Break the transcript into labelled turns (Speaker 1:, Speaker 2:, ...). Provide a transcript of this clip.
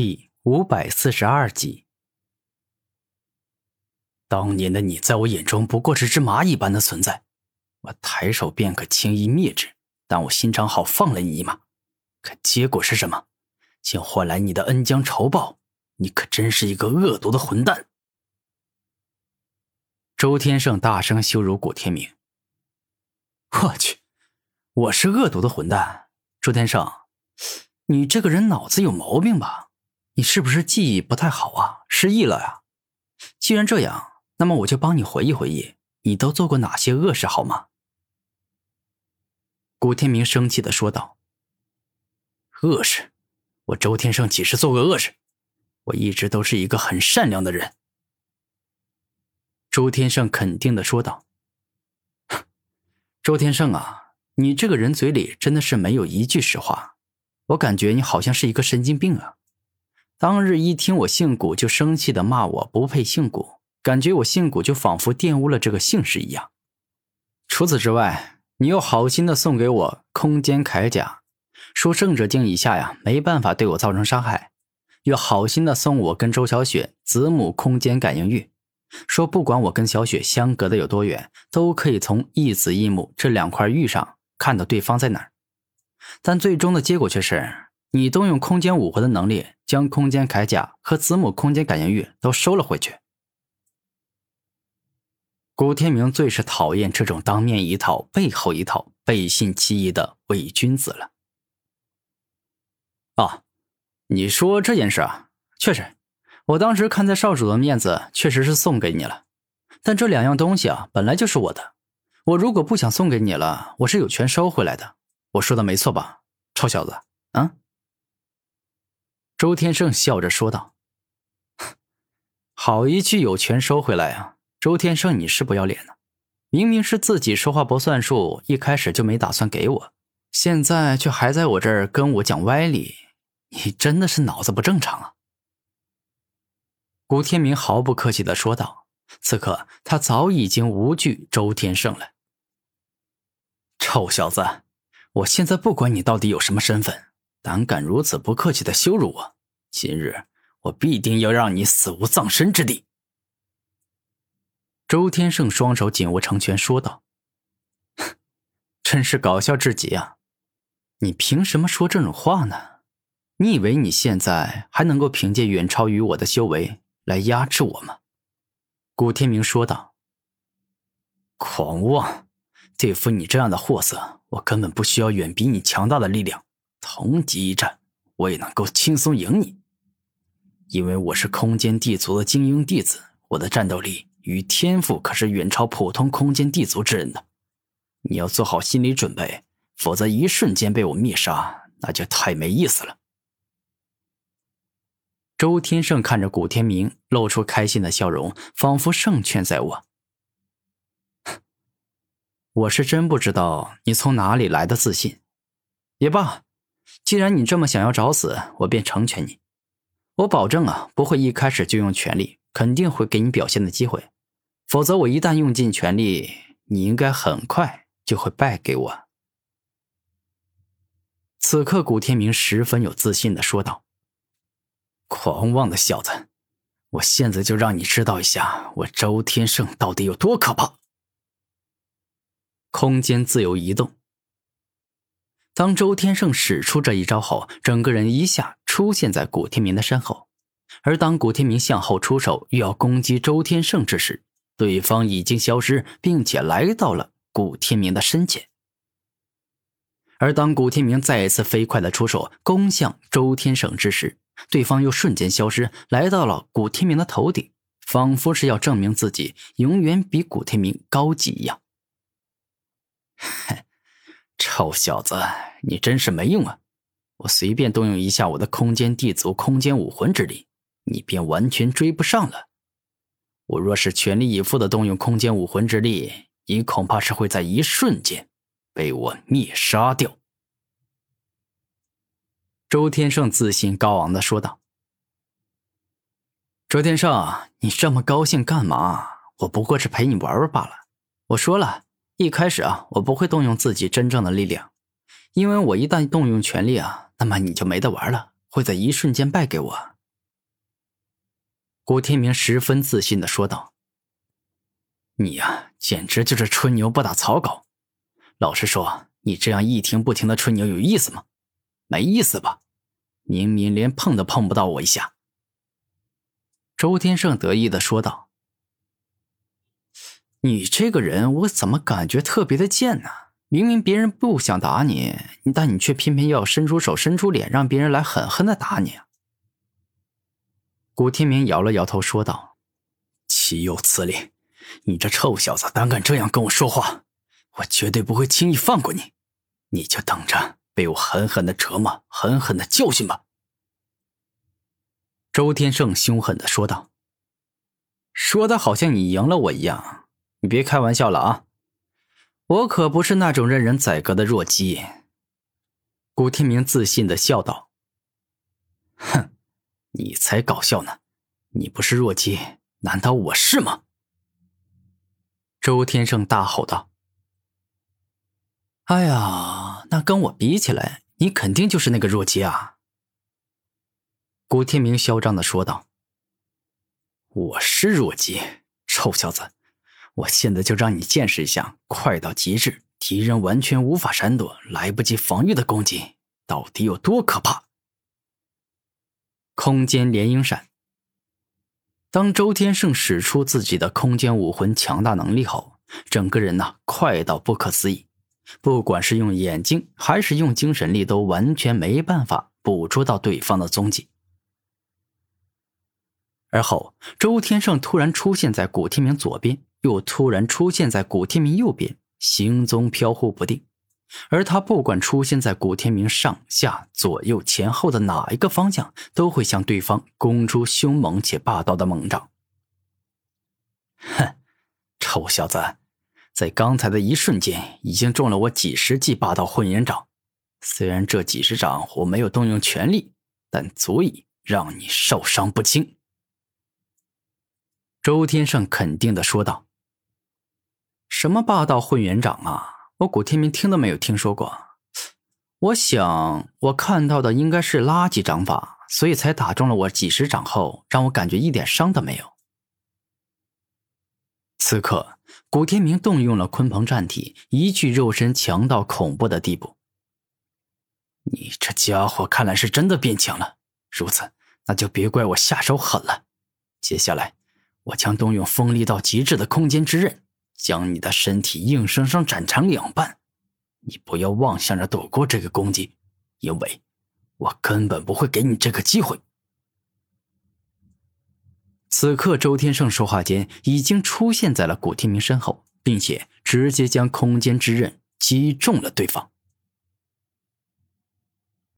Speaker 1: 第五百四十二集。当年的你在我眼中不过是只蚂蚁般的存在，我抬手便可轻易灭之，但我心肠好放了你一马。可结果是什么？竟换来你的恩将仇报！你可真是一个恶毒的混蛋！周天胜大声羞辱古天明。我去，我是恶毒的混蛋？周天胜，你这个人脑子有毛病吧？你是不是记忆不太好啊？失忆了呀？既然这样，那么我就帮你回忆回忆，你都做过哪些恶事好吗？古天明生气的说道：“恶事？我周天胜几时做过恶事？我一直都是一个很善良的人。”周天胜肯定的说道：“周天胜啊，你这个人嘴里真的是没有一句实话，我感觉你好像是一个神经病啊。”当日一听我姓古就生气的骂我不配姓古，感觉我姓古就仿佛玷污了这个姓氏一样。除此之外，你又好心的送给我空间铠甲，说圣者境以下呀没办法对我造成伤害，又好心的送我跟周小雪子母空间感应玉，说不管我跟小雪相隔的有多远，都可以从一子一母这两块玉上看到对方在哪儿。但最终的结果却是。你动用空间武魂的能力，将空间铠甲和子母空间感应玉都收了回去。古天明最是讨厌这种当面一套背后一套、背信弃义的伪君子了。啊，你说这件事啊，确实，我当时看在少主的面子，确实是送给你了。但这两样东西啊，本来就是我的，我如果不想送给你了，我是有权收回来的。我说的没错吧，臭小子？啊？周天胜笑着说道：“好一句有权收回来啊！周天胜，你是不要脸呢！明明是自己说话不算数，一开始就没打算给我，现在却还在我这儿跟我讲歪理，你真的是脑子不正常啊！”古天明毫不客气的说道。此刻他早已经无惧周天胜了。臭小子，我现在不管你到底有什么身份。胆敢如此不客气的羞辱我，今日我必定要让你死无葬身之地！周天胜双手紧握成拳，说道：“真是搞笑至极啊！你凭什么说这种话呢？你以为你现在还能够凭借远超于我的修为来压制我吗？”古天明说道：“狂妄！对付你这样的货色，我根本不需要远比你强大的力量。”同级一战，我也能够轻松赢你，因为我是空间地族的精英弟子，我的战斗力与天赋可是远超普通空间地族之人的。你要做好心理准备，否则一瞬间被我灭杀，那就太没意思了。周天胜看着古天明，露出开心的笑容，仿佛胜券在握。我是真不知道你从哪里来的自信，也罢。既然你这么想要找死，我便成全你。我保证啊，不会一开始就用全力，肯定会给你表现的机会。否则，我一旦用尽全力，你应该很快就会败给我。此刻，古天明十分有自信的说道：“狂妄的小子，我现在就让你知道一下，我周天胜到底有多可怕。”空间自由移动。当周天胜使出这一招后，整个人一下出现在古天明的身后。而当古天明向后出手，欲要攻击周天胜之时，对方已经消失，并且来到了古天明的身前。而当古天明再一次飞快的出手攻向周天胜之时，对方又瞬间消失，来到了古天明的头顶，仿佛是要证明自己永远比古天明高级一样。臭小子，你真是没用啊！我随便动用一下我的空间地族空间武魂之力，你便完全追不上了。我若是全力以赴的动用空间武魂之力，你恐怕是会在一瞬间被我灭杀掉。”周天胜自信高昂的说道。“周天胜，你这么高兴干嘛？我不过是陪你玩玩罢了。我说了。”一开始啊，我不会动用自己真正的力量，因为我一旦动用全力啊，那么你就没得玩了，会在一瞬间败给我。古天明十分自信的说道：“你呀，简直就是吹牛不打草稿。老实说，你这样一停不停的吹牛有意思吗？没意思吧？明明连碰都碰不到我一下。”周天胜得意的说道：“你这个人，我怎么感觉特别的贱呢？明明别人不想打你，但你却偏偏要伸出手、伸出脸，让别人来狠狠的打你啊。”古天明摇了摇头，说道：“岂有此理！你这臭小子，胆敢这样跟我说话，我绝对不会轻易放过你！你就等着被我狠狠的折磨、狠狠的教训吧！”周天胜凶狠的说道：“说的好像你赢了我一样，你别开玩笑了啊！我可不是那种任人宰割的弱鸡。”古天明自信的笑道：“哼。”你才搞笑呢！你不是弱鸡，难道我是吗？周天胜大吼道：“哎呀，那跟我比起来，你肯定就是那个弱鸡啊！”古天明嚣张的说道：“我是弱鸡，臭小子！我现在就让你见识一下，快到极致，敌人完全无法闪躲，来不及防御的攻击，到底有多可怕！”空间连影闪。当周天胜使出自己的空间武魂强大能力后，整个人呐快到不可思议，不管是用眼睛还是用精神力，都完全没办法捕捉到对方的踪迹。而后，周天胜突然出现在古天明左边，又突然出现在古天明右边，行踪飘忽不定。而他不管出现在古天明上下左右前后的哪一个方向，都会向对方攻出凶猛且霸道的猛掌。哼，臭小子，在刚才的一瞬间已经中了我几十记霸道混元掌。虽然这几十掌我没有动用全力，但足以让你受伤不轻。周天胜肯定的说道：“什么霸道混元掌啊？”我古天明听都没有听说过，我想我看到的应该是垃圾掌法，所以才打中了我几十掌后，让我感觉一点伤都没有。此刻，古天明动用了鲲鹏战体，一具肉身强到恐怖的地步。你这家伙看来是真的变强了，如此，那就别怪我下手狠了。接下来，我将动用锋利到极致的空间之刃。将你的身体硬生生斩成两半，你不要妄想着躲过这个攻击，因为我根本不会给你这个机会。此刻，周天胜说话间已经出现在了古天明身后，并且直接将空间之刃击中了对方。